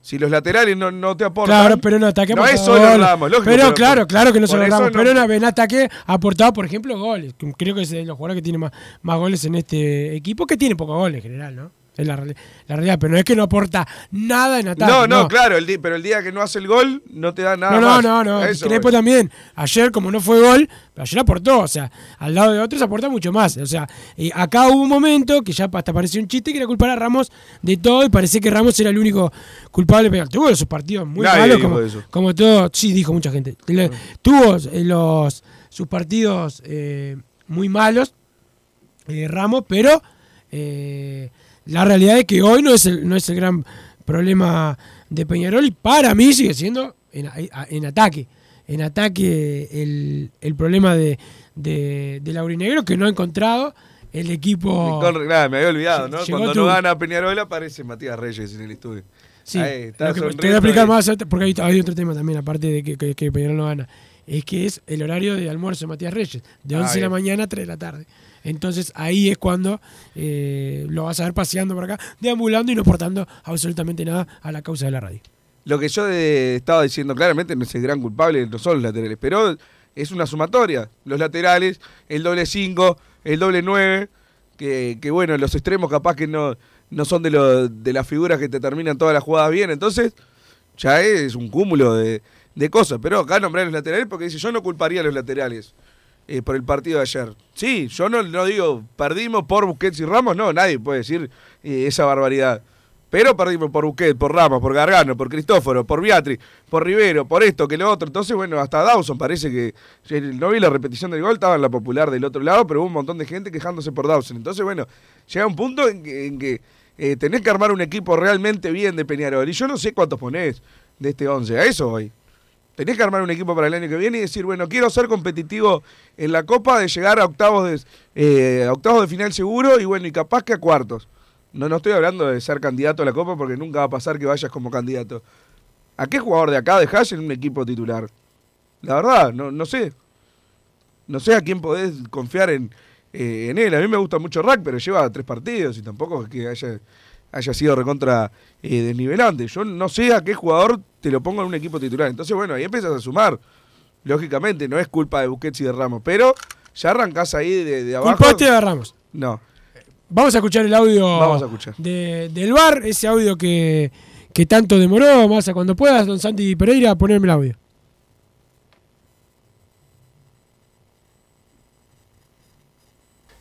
si los laterales no, no te aportan. Claro, pero en ataque No es solo. Ramos, lógico. Pero, claro, claro que no solo Ramos. no- Pero en, en ataque ha aportado, por ejemplo, goles. Creo que es de los jugadores que tiene más, más goles en este equipo, que tiene pocos goles en general, ¿no? Es la, la realidad, pero no es que no aporta nada en ataque. No, no, claro, el pero el día que no hace el gol no te da nada No, no, más. no, no. Eso Crespo también. Ayer, como no fue gol, ayer aportó. O sea, al lado de otros aporta mucho más. O sea, eh, acá hubo un momento que ya hasta parecía un chiste que era culpar a Ramos de todo y parecía que Ramos era el único culpable. Pero tuvo sus partidos muy Nadie malos, como, eso. como todo. Sí, dijo mucha gente. Le- tuvo eh, los, sus partidos eh, muy malos, eh, Ramos, pero eh, la realidad es que hoy no es el, no es el gran problema de Peñarol y para mí sigue siendo en, ataque. En ataque el, el problema de, de, de Laurinegro que no ha encontrado el equipo. Claro, me había olvidado, ¿no? Cuando tu- no gana Peñarol aparece Matías Reyes en el estudio. Sí, Ahí, está lo que- te voy a explicar ahí. más porque hay, hay otro tema también, aparte de que, que, que Peñarol no gana. Es que es el horario de almuerzo de Matías Reyes, de Ah, 11 de la mañana a 3 de la tarde. Entonces ahí es cuando eh, lo vas a ver paseando por acá, deambulando y no aportando absolutamente nada a la causa de la radio. Lo que yo de- estaba diciendo claramente no es el gran culpable, no son los laterales, pero es una sumatoria. Los laterales, el doble 5, el doble 9, que, que bueno, los extremos capaz que no, no son de, lo- de las figuras que te terminan todas las jugadas bien, entonces ya es un cúmulo de, cosas. Pero acá nombré a los laterales porque dice, yo no culparía a los laterales eh, por el partido de ayer. Sí, yo no, no digo, perdimos por Busquets y Ramos, no, nadie puede decir eh, esa barbaridad. Pero perdimos por Busquets, por Ramos, por Gargano, por Cristóforo, por Beatriz, por Rivero, por esto, que lo otro. Entonces, bueno, hasta Dawson parece que. No vi la repetición del gol, estaba en la popular del otro lado, pero hubo un montón de gente quejándose por Dawson. Entonces, bueno, llega un punto en que, en que eh, tenés que armar un equipo realmente bien de Peñarol. Y yo no sé cuántos ponés de este 11, a eso voy. Tenés que armar un equipo para el año que viene y decir, bueno, quiero ser competitivo en la Copa, de llegar a octavos de, eh, octavos de final seguro y bueno, y capaz que a cuartos. No, no estoy hablando de ser candidato a la Copa porque nunca va a pasar que vayas como candidato. ¿A qué jugador de acá dejás en un equipo titular? La verdad, no, no sé. No sé a quién podés confiar en, eh, en él. A mí me gusta mucho Rack, pero lleva tres partidos y tampoco es que haya, haya sido recontra eh, desnivelante. Yo no sé a qué jugador te lo pongo en un equipo titular. Entonces, bueno, ahí empiezas a sumar. Lógicamente, no es culpa de Busquets y de Ramos, pero ya arrancás ahí de, de abajo. Culpaste de Ramos. No. Vamos a escuchar el audio Vamos a escuchar. De, del bar, ese audio que, que tanto demoró. Más a cuando puedas, don Santi Pereira, ponerme el audio.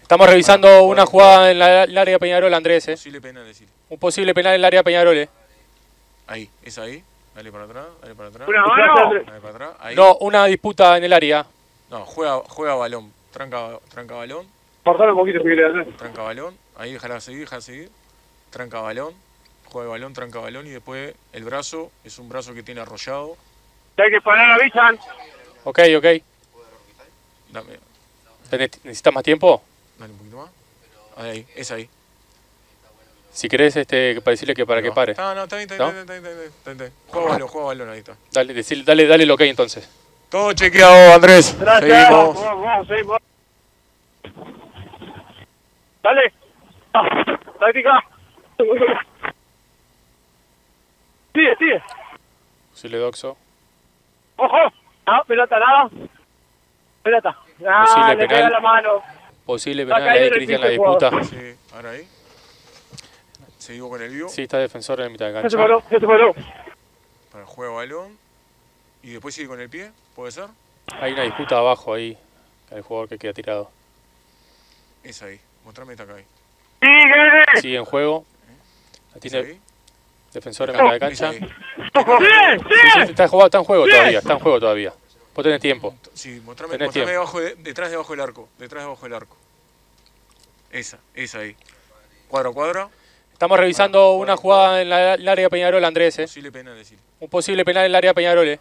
Estamos revisando una jugada en la- el área de Peñarol, Andrés. ¿eh? Posible penal, decir. Un posible penal en el área de Peñarol. ¿eh? Ahí, es ahí. Dale para atrás, dale para atrás. Una mano. Dale para atrás. Ahí. No, una disputa en el área. No, juega, juega balón. Tranca, tranca balón. Cortalo un poquito hacer. Tranca balón. Ahí, déjala seguir, déjala seguir. Tranca balón. Juega balón, tranca balón. Y después el brazo es un brazo que tiene arrollado. Hay que parar, avisan. Ok, ok. Dame, ¿Tenés- ¿Necesitas más tiempo? Dale un poquito más. Ahí, es ahí. Si querés, este, para decirle que para que pare. No, no, está bien, está bien, está bien, está bien. Juega balón, juega balón, ahí está. Dale, decirle- dale, dale el ok entonces. Todo chequeado, Andrés. Gracias. Seguimos. Vamos, vamos, seguimos. Dale. Táctica. Sigue, sigue. Posible doxo. Ojo. No, pelota nada. Pelota. Ah, le penal. pega la mano. Posible penal de el Cristian en la el disputa. Sí, ahora ahí. Seguimos con el vivo. Sí, está defensor en la mitad de Ya cancha. se paró, ya se paró. Para juega balón. Y después sigue con el pie, ¿puede ser? Hay una disputa abajo ahí. El jugador que queda tirado. Es ahí. Mostrame esta acá ahí. Sigue en juego. La tiene defensor en Claro, mitad de cancha. Sí, sí, está, jugado, está en juego todavía, está en juego todavía. Vos tenés tiempo. Sí, mostrame, Tenés mostrame tiempo. debajo de- detrás debajo del arco. Detrás debajo del arco. Esa, esa ahí. Cuadro a cuadro. Estamos revisando una jugada en la- el área de Peñarol, Andrés. eh. Posible penal, decir. Un posible penal en el área de Peñarol. eh.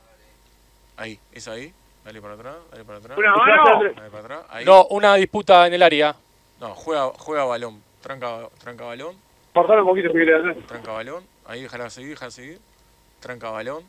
Ahí, esa ahí. Dale para atrás, dale para atrás. Una mano. Dale para atrás. Ahí. No, una disputa en el área. No, juega, juega balón. Tranca, tranca balón. Cortalo un poquito hacer. Tranca balón. Ahí déjala seguir, déjala seguir. Tranca balón.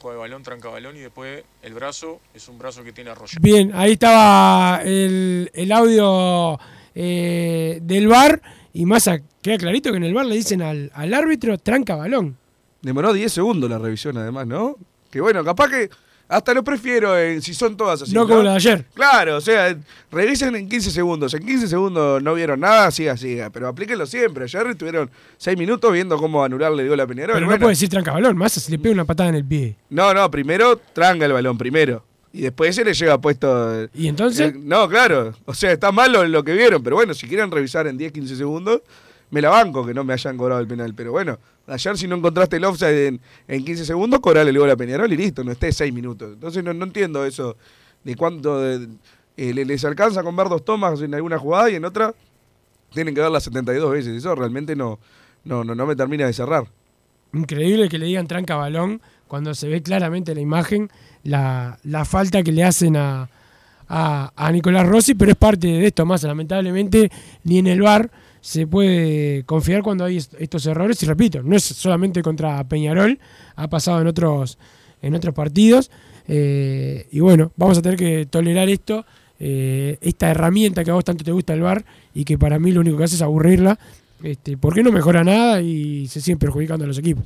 Juega balón, tranca balón y después el brazo es un brazo que tiene arroyo. Bien, ahí estaba el, el audio eh, del bar y Massa, queda clarito que en el bar le dicen al, al árbitro tranca balón. Demoró 10 segundos la revisión, además, ¿no? Que bueno, capaz que hasta lo prefiero en- si son todas así. No como la de ayer. Claro, o sea, revisen en 15 segundos. En 15 segundos no vieron nada, siga, siga. Pero aplíquenlo siempre. Ayer estuvieron 6 minutos viendo cómo anularle dio la Peñarol. Pero no Bueno, puede decir tranca balón, Massa se le pega una patada en el pie. no, no, primero tranca el balón, primero. Y después se le lleva puesto. ¿Y entonces? Eh, no, claro. O sea, está malo lo que vieron. Pero bueno, si quieren revisar en 10, 15 segundos, me la banco que no me hayan cobrado el penal. Pero bueno, ayer si no encontraste el offside en, en 15 segundos, cobrale gol a Peñarol y listo, no esté 6 minutos. Entonces no, no entiendo eso de cuánto de- eh, le- les alcanza con ver dos tomas en alguna jugada y en otra tienen que verla 72 veces. Eso realmente no, no, no, no me termina de cerrar. Increíble que le digan tranca balón cuando se ve claramente en la imagen la, la falta que le hacen a, a, a Nicolás Rossi, pero es parte de esto más. Lamentablemente, ni en el bar se puede confiar cuando hay est- estos errores. Y repito, no es solamente contra Peñarol, ha pasado en otros, en otros partidos. Eh, y bueno, vamos a tener que tolerar esto, eh, esta herramienta que a vos tanto te gusta el bar y que para mí lo único que hace es aburrirla. Este, porque no mejora nada y se siguen perjudicando a los equipos.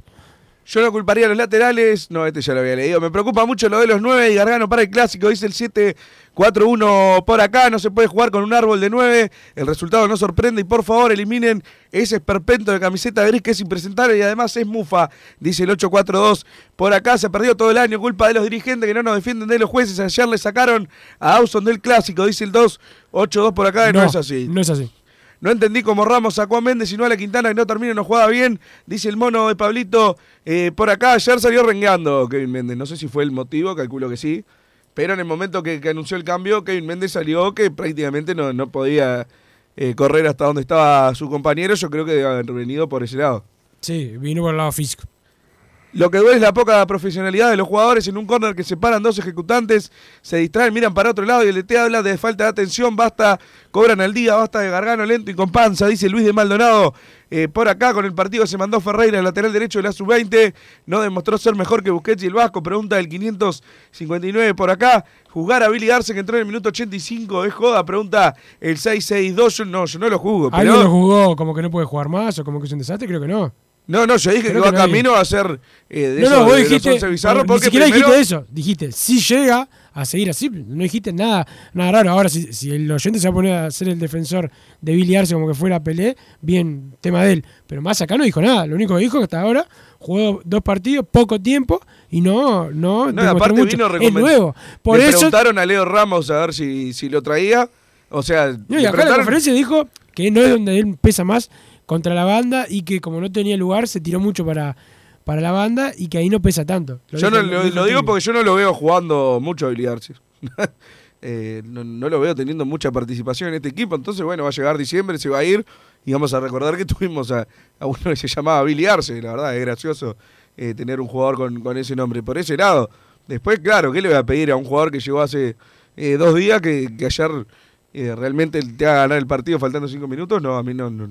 Yo no culparía a los laterales. No, este ya lo había leído. Me preocupa mucho lo de los 9 y Gargano para el clásico. Dice el 7-4-1 por acá. No se puede jugar con un árbol de 9. El resultado no sorprende. Y por favor, eliminen ese esperpento de camiseta gris que es impresentable y además es mufa. Dice el 8-4-2 por acá. Se perdió todo el año. Culpa de los dirigentes que no nos defienden de los jueces. Ayer le sacaron a Auson del clásico. Dice el 2-8-2 por acá. no, es así. No es así. No entendí cómo Ramos sacó a Méndez y no a la Quintana que no termina no jugaba bien. Dice el mono de Pablito eh, por acá. Ayer salió rengueando Kevin Méndez. No sé si fue el motivo, calculo que sí. Pero en el momento que, que anunció el cambio, Kevin Méndez salió que prácticamente no, no podía eh, correr hasta donde estaba su compañero. Yo creo que debe haber venido por ese lado. Sí, vino por el lado físico. Lo que duele es la poca profesionalidad de los jugadores en un córner que separan dos ejecutantes, se distraen, miran para otro lado y el DT habla de falta de atención, basta, cobran al día, basta de Gargano lento y con panza, dice Luis de Maldonado. Eh, por acá con el partido se mandó Ferreira, el lateral derecho de la sub-20, no demostró ser mejor que Busquets y el Vasco, pregunta del 559 por acá. Jugar a Billy Arce que entró en el minuto 85 es joda, pregunta el 662, yo no, yo no lo jugo. ¿Alguien Pero... lo jugó como que no puede jugar más o como que es un desastre? Creo que no. No, no, yo dije Creo que va que no hay- camino a ser eh, de no, no, vos de dijiste. 11 bizarros ni porque siquiera primero- dijiste eso. Dijiste, si llega a seguir así, no dijiste nada, nada raro. Ahora, si, si el oyente se va a poner a ser el defensor de Billy Arce como que fuera Pelé, bien, tema de él. Pero más acá no dijo nada. Lo único que dijo que hasta ahora jugó dos partidos, poco tiempo, y no, no, No, aparte mucho. vino Es nuevo. Por le eso. preguntaron a Leo Ramos a ver si, si lo traía. O sea, No, y acá la conferencia dijo que no es donde él pesa más contra la banda y que como no tenía lugar se tiró mucho para, para la banda y que ahí no pesa tanto. Lo yo no, lo, digo porque yo no lo veo jugando mucho a Billy Arce. Eh, no, no lo veo teniendo mucha participación en este equipo. Entonces, bueno, va a llegar diciembre, se va a ir. Y vamos a recordar que tuvimos a, a uno que se llamaba Billy Arce. La verdad, es gracioso eh, tener un jugador con, con ese nombre. Por ese lado. Después, claro, ¿qué le voy a pedir a un jugador que llegó hace eh, dos días que, que ayer eh, realmente te haga ganar el partido faltando cinco minutos? No, a mí no, no,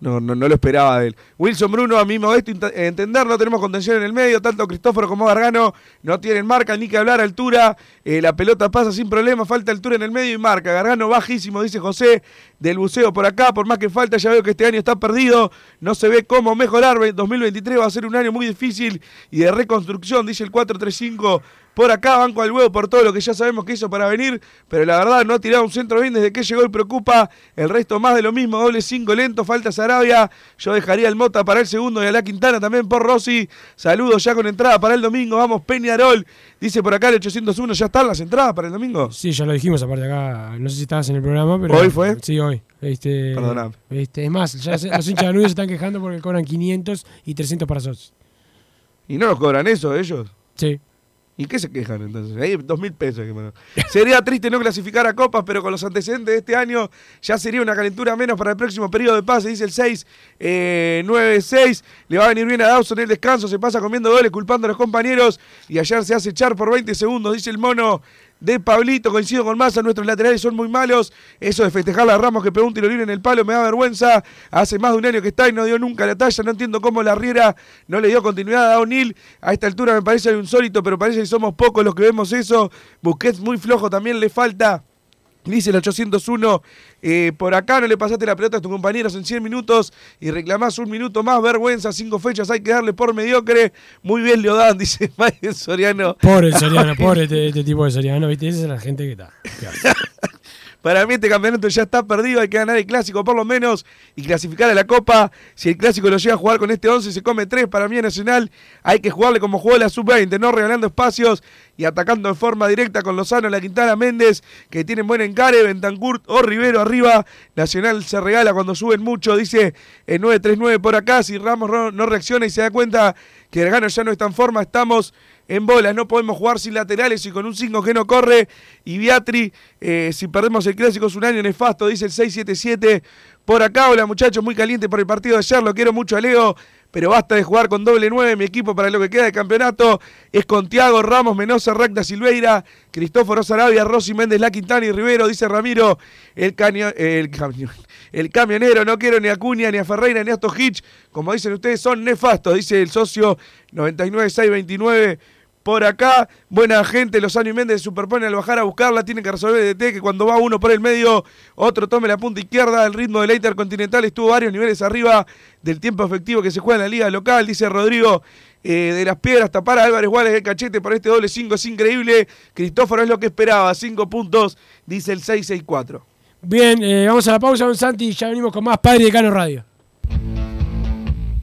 no, no, no lo esperaba de él. Wilson Bruno, a mi modesto entender, no tenemos contención en el medio, tanto Cristóforo como Gargano no tienen marca ni que hablar altura, eh, la pelota pasa sin problema, falta altura en el medio y marca. Gargano bajísimo, dice José, del buceo por acá, por más que falta, ya veo que este año está perdido, no se ve cómo mejorar, Ve- 2023 va a ser un año muy difícil y de reconstrucción, dice el 435 Por acá, banco al huevo por todo lo que ya sabemos que hizo para venir, pero la verdad no ha tirado un centro bien desde que llegó y preocupa. El resto más de lo mismo, doble 5 lento, falta Sarabia. Yo dejaría el Mota para el segundo y a la Quintana también por Rossi. Saludos ya con entrada para el domingo. Vamos, Peñarol. Dice por acá el 801, ¿ya están las entradas para el domingo? Sí, ya lo dijimos aparte acá. No sé si estabas en el programa, pero. ¿Hoy fue? Sí, hoy. Este, Perdoname. Este, es más, ya los hinchas de se están quejando porque cobran 500 y 300 para socios. ¿Y no nos cobran eso ellos? Sí. ¿Y qué se quejan entonces? Ahí dos mil pesos. Sería triste no clasificar a copas, pero con los antecedentes de este año ya sería una calentura menos para el próximo periodo de pase, dice el 6, eh, 9-6. Le va a venir bien a Dawson el descanso, se pasa comiendo goles, culpando a los compañeros. Y ayer se hace echar por 20 segundos, dice el mono de Pablito. Coincido con Massa, nuestros laterales son muy malos. Eso de festejar a Ramos que pegó un tiro en el palo me da vergüenza. Hace más de un año que está y no dio nunca la talla. No entiendo cómo la Riera no le dio continuidad a O'Neill. A esta altura me parece insólito, pero parece que somos pocos los que vemos eso. Busquets muy flojo también le falta. Dice el 801, eh, por acá no le pasaste la pelota a tus compañeros en 100 minutos y reclamás un minuto más, vergüenza, cinco fechas hay que darle por mediocre. Muy bien Leodán, dice Mike Soriano. Pobre Soriano, pobre este, este tipo de Soriano, ¿viste? Esa es la gente que está. Para mí este campeonato ya está perdido, hay que ganar el clásico por lo menos y clasificar a la Copa. Si el clásico lo llega a jugar con este 11, se come 3 para mí en Nacional. Hay que jugarle como jugó la Sub-20, no regalando espacios y atacando en forma directa con Lozano, La Quintana, Méndez, que tienen buen encare, Bentancurt o Rivero arriba. Nacional se regala cuando suben mucho, dice el 939 por acá. Si Ramos no reacciona y se da cuenta que el gano ya no está en forma, estamos en bolas, no podemos jugar sin laterales y con un 5 que no corre. Y Beatri, eh, si perdemos el clásico es un año nefasto, dice el 677 por acá. Hola muchachos, muy caliente por el partido de ayer, lo quiero mucho a Leo, pero basta de jugar con doble 9. Mi equipo para lo que queda de campeonato es con Tiago Ramos, Menosa, Racta, Silveira, Cristóforo Sarabia, Rossi Méndez, La Quintana y Rivero, dice Ramiro, el, camionero, no quiero ni a Cuña, ni a Ferreira, ni a estos. Como dicen ustedes, son nefastos, dice el socio 99629 por acá. Buena gente, los años y Méndez se superpone al bajar a buscarla. Tienen que resolver el DT que cuando va uno por el medio, otro tome la punta izquierda. El ritmo del Intercontinental estuvo varios niveles arriba del tiempo efectivo que se juega en la liga local, dice Rodrigo. eh, de las piedras tapar Álvarez Guales el cachete por este doble 5 es increíble. Cristóforo es lo que esperaba, 5 puntos, dice el 664. Bien, eh, vamos a la pausa, don Santi, y ya venimos con más Padre de Cano Radio.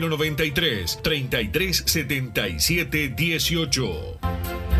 093 33 77 18.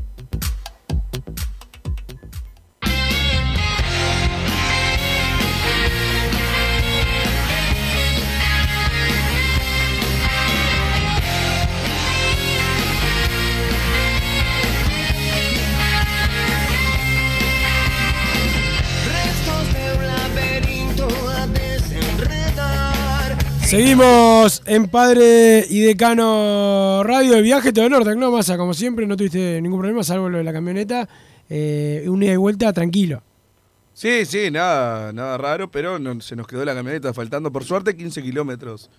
Seguimos en Padre y Decano Radio de viaje todo en orden, ¿no? Masa, como siempre, no tuviste ningún problema, salvo lo de la camioneta. Eh, un ida y vuelta tranquilo. Sí, sí, nada, nada raro, pero no- se nos quedó la camioneta faltando, por suerte, 15 kilómetros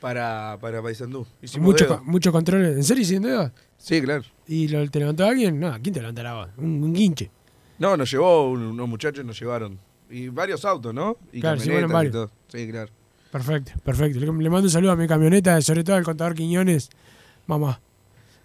para, para Paysandú. Hicimos Mucho, dedo. mucho control. ¿En serio hicieron dedo? Sí, claro. ¿Y lo, te levantó alguien? No, ¿quién te levantará vos? Un, un guinche. No, nos llevó, un- unos muchachos nos llevaron. Y varios autos, ¿no? Y Claro, y todo. Sí, claro. Perfecto, perfecto. Le, le mando un saludo a mi camioneta, sobre todo al contador Quiñones. Mamá.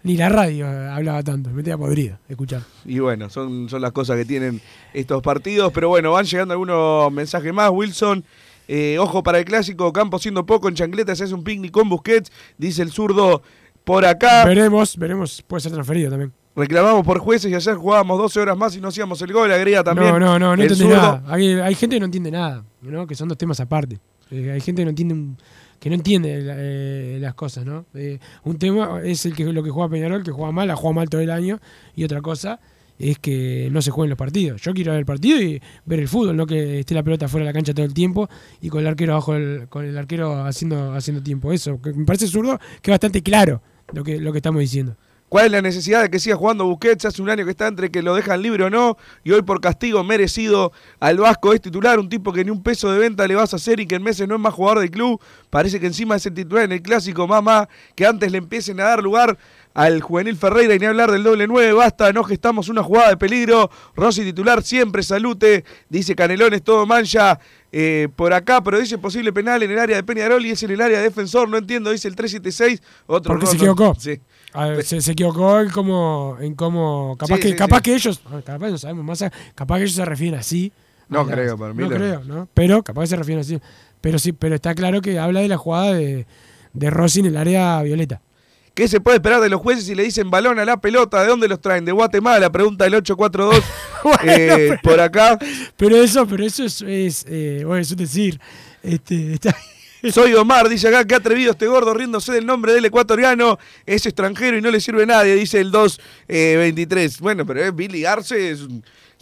Ni la radio eh, hablaba tanto, me tenía podrido escuchar. Y bueno, son, son las cosas que tienen estos partidos. Pero bueno, van llegando algunos mensajes más. Wilson, eh, ojo para el clásico, campo siendo poco, en chancletas se hace un picnic con Busquets, dice el zurdo por acá. Veremos, veremos, puede ser transferido también. Reclamamos por jueces y ayer jugábamos 12 horas más y no hacíamos el gol, agrega también. no, no, no, no zurdo. nada. Hay, hay gente que no entiende nada, ¿no? que son dos temas aparte. Eh, hay gente que no entiende un- que no entiende eh, las cosas, ¿no? Eh, un tema es el que lo que juega Peñarol, que juega mal, ha jugado mal todo el año, y otra cosa es que no se jueguen los partidos. Yo quiero ver el partido y ver el fútbol, no que esté la pelota fuera de la cancha todo el tiempo y con el arquero abajo del- con el arquero haciendo haciendo tiempo. Eso, me parece zurdo, que es bastante claro lo que lo que estamos diciendo. ¿Cuál es la necesidad de que siga jugando Busquets? Hace un año que está entre que lo dejan libre o no, y hoy por castigo merecido al Vasco es titular, un tipo que ni un peso de venta le vas a hacer y que en meses no es más jugador del club. Parece que encima es el titular en el clásico, mamá, que antes le empiecen a dar lugar al juvenil Ferreira y ni hablar del doble 9. Basta, no gestamos una jugada de peligro. Rossi titular, siempre salute. Dice Canelones, todo mancha eh, por acá, pero dice posible penal en el área de Peñarol y es en el área de defensor. No entiendo, dice el 376. Otro Porque se no- equivocó. Sí. A ver, se, se equivocó en cómo, en cómo capaz Sí, que, sí, capaz sí. que ellos, capaz no sabemos más, capaz que ellos se refieren así. No las- creo, para mí No no. creo, ¿no? Pero capaz que se refieren así. Pero sí, pero está claro que habla de la jugada de, de Rossi en el área violeta. ¿Qué se puede esperar de los jueces si le dicen balón a la pelota? ¿De dónde los traen? ¿De Guatemala? Pregunta el 842 eh, por acá. Pero eso, pero eso es, es, eh, bueno, es un decir. Este, está- Soy Omar, dice acá, qué atrevido este gordo riéndose del nombre del ecuatoriano. Es extranjero y no le sirve a nadie, dice el 223. bueno, pero es Billy Arce, es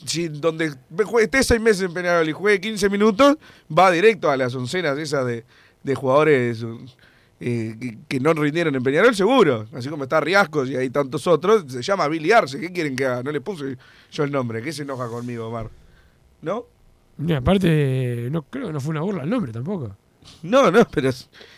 si donde esté seis meses en Peñarol y juegue 15 minutos, va directo a las oncenas esas de, de jugadores eh, que, no rindieron en Peñarol, seguro. Así como está Riascos y hay tantos otros, se llama Billy Arce. ¿Qué quieren que haga? No le puse yo el nombre. ¿Qué se enoja conmigo, Omar? ¿No? Aparte, no creo que no fue una burla el nombre tampoco. No, no, pero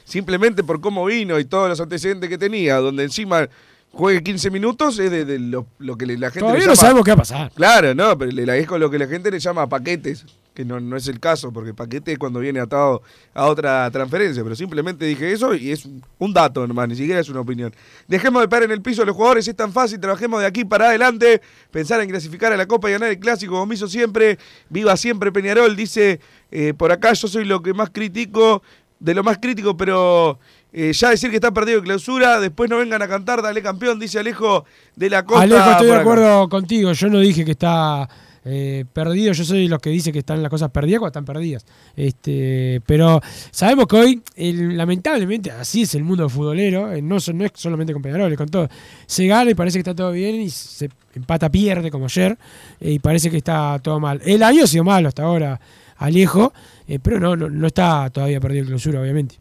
simplemente por cómo vino y todos los antecedentes que tenía, donde encima juegue 15 minutos, es de, de lo, lo que la gente Todavía le no llama- sabemos qué va a pasar. Claro, no, pero le- es con lo que la gente le llama paquetes, que no, no es el caso, porque paquete es cuando viene atado a otra transferencia, pero simplemente dije eso y es un dato nomás, ni siquiera es una opinión. Dejemos de parar en el piso a los jugadores, es tan fácil, trabajemos de aquí para adelante, pensar en clasificar a la Copa y ganar el Clásico como hizo siempre, viva siempre Peñarol, dice eh, por acá yo soy lo que más critico, de lo más crítico, pero eh, ya decir que está perdido de clausura, después no vengan a cantar, dale campeón, dice Alejo de la Costa. Alejo, estoy de acá. acuerdo contigo. Yo no dije que está eh, perdido. Yo soy los que dice que están las cosas perdidas cuando están perdidas. Este, pero sabemos que hoy, el- lamentablemente, así es el mundo futbolero. eh, no, son- no es solamente con Peñarol, es con todo. Se gana y parece que está todo bien y se empata, pierde como ayer. eh, y parece que está todo mal. El año ha sido malo hasta ahora, Alejo. eh, pero no, no, no está todavía perdido en clausura, obviamente.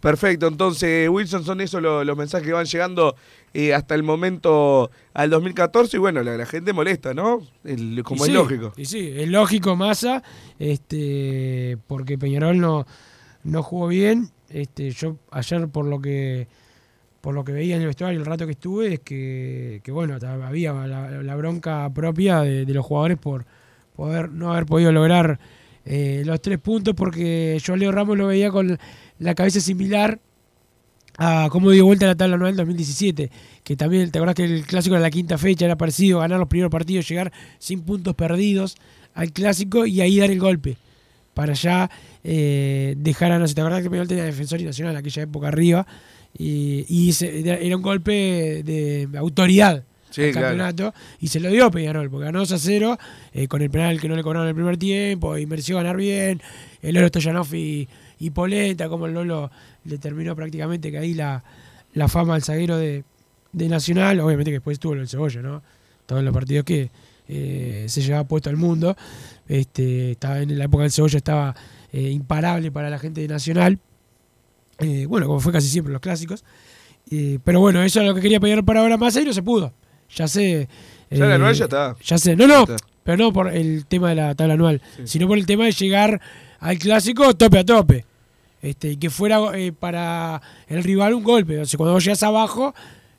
Perfecto, entonces Wilson, son esos los, los mensajes que van llegando eh, hasta el momento al 2014 y bueno, la, la gente molesta, ¿no? El- como Y es sí, lógico. Y sí, es lógico Massa, este, porque Peñarol no, no jugó bien. Este, yo ayer por lo que por lo que veía en el vestuario el rato que estuve es que, que, bueno, había la, la bronca propia de, de los jugadores por no haber podido lograr eh, los tres puntos porque yo Leo Ramos lo veía con la cabeza similar a cómo dio vuelta la tabla anual 2017, que también, ¿te acordás que el clásico era la quinta fecha, era parecido, ganar los primeros partidos, llegar sin puntos perdidos al clásico y ahí dar el golpe, para ya eh, dejar a, no sé, ¿te acordás que Peñarol tenía Defensor y Nacional en aquella época arriba? Y, y se- era un golpe de autoridad Sí, al claro. campeonato y se lo dio Peñarol, porque ganó 2 a 0 eh, con el penal que no le cobraron en el primer tiempo y mereció ganar bien. El Lolo Stoyanov y, y Polenta, como el Lolo le terminó prácticamente que ahí la, la fama al zaguero de, de Nacional. Obviamente que después tuvo el Cebolla, ¿no? Todos los partidos que eh, se llevaba puesto al mundo. Este, estaba en la época del Cebolla estaba eh, imparable para la gente de Nacional. Eh, bueno, como fue casi siempre los clásicos. Eh, pero bueno, eso es lo que quería pedir para ahora más y no se pudo. Ya sé. Ya la eh, anual ya está. Ya sé. No, no, pero no por el tema de la tabla anual, sino por el tema de llegar al clásico tope a tope. Este, y que fuera eh, para el rival un golpe. O sea, cuando vos llegas abajo,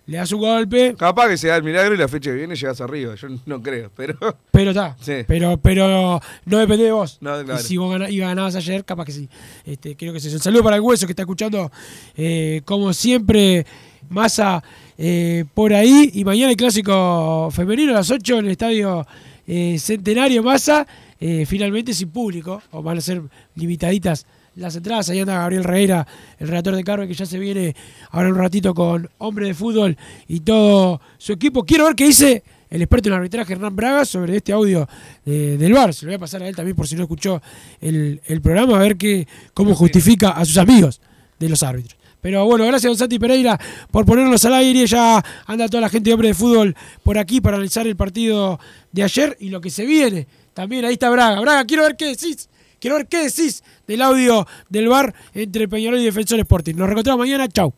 le das un golpe, Capaz que se da el milagro y la fecha que viene llegas arriba, yo no creo, pero... pero está. Sí. Pero, pero no depende de vos. No, claro. Y si vos gana- y ganabas ayer, capaz que sí. Este, creo que sí. Un saludo para el hueso que está escuchando, eh, como siempre, Massa eh, por ahí. Y mañana el clásico femenino a las 8 en el estadio eh, Centenario Massa, eh, finalmente sin público, o van a ser limitaditas las entradas. Ahí anda Gabriel Reira, el relator de Carmen, que ya se viene ahora un ratito con hombre de fútbol y todo su equipo. Quiero ver qué dice el experto en arbitraje Hernán Braga sobre este audio de- del VAR. Se lo voy a pasar a él también por si no escuchó el, el programa, a ver qué, cómo justifica a sus amigos de los árbitros. Pero bueno, gracias a Don Santi Pereira por ponernos al aire. Ya anda toda la gente de hombre de fútbol por aquí para analizar el partido de ayer y lo que se viene. También ahí está Braga. Braga, quiero ver qué decís. Quiero ver qué decís del audio del bar entre Peñarol y Defensor Sporting. Nos reencontramos mañana. Chau.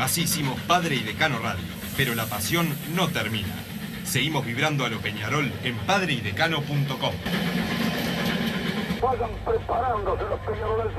Así hicimos Padre y Decano Radio, pero la pasión no termina. Seguimos vibrando a lo Peñarol en padreidecano.com. Vayan preparándose los peñaroles.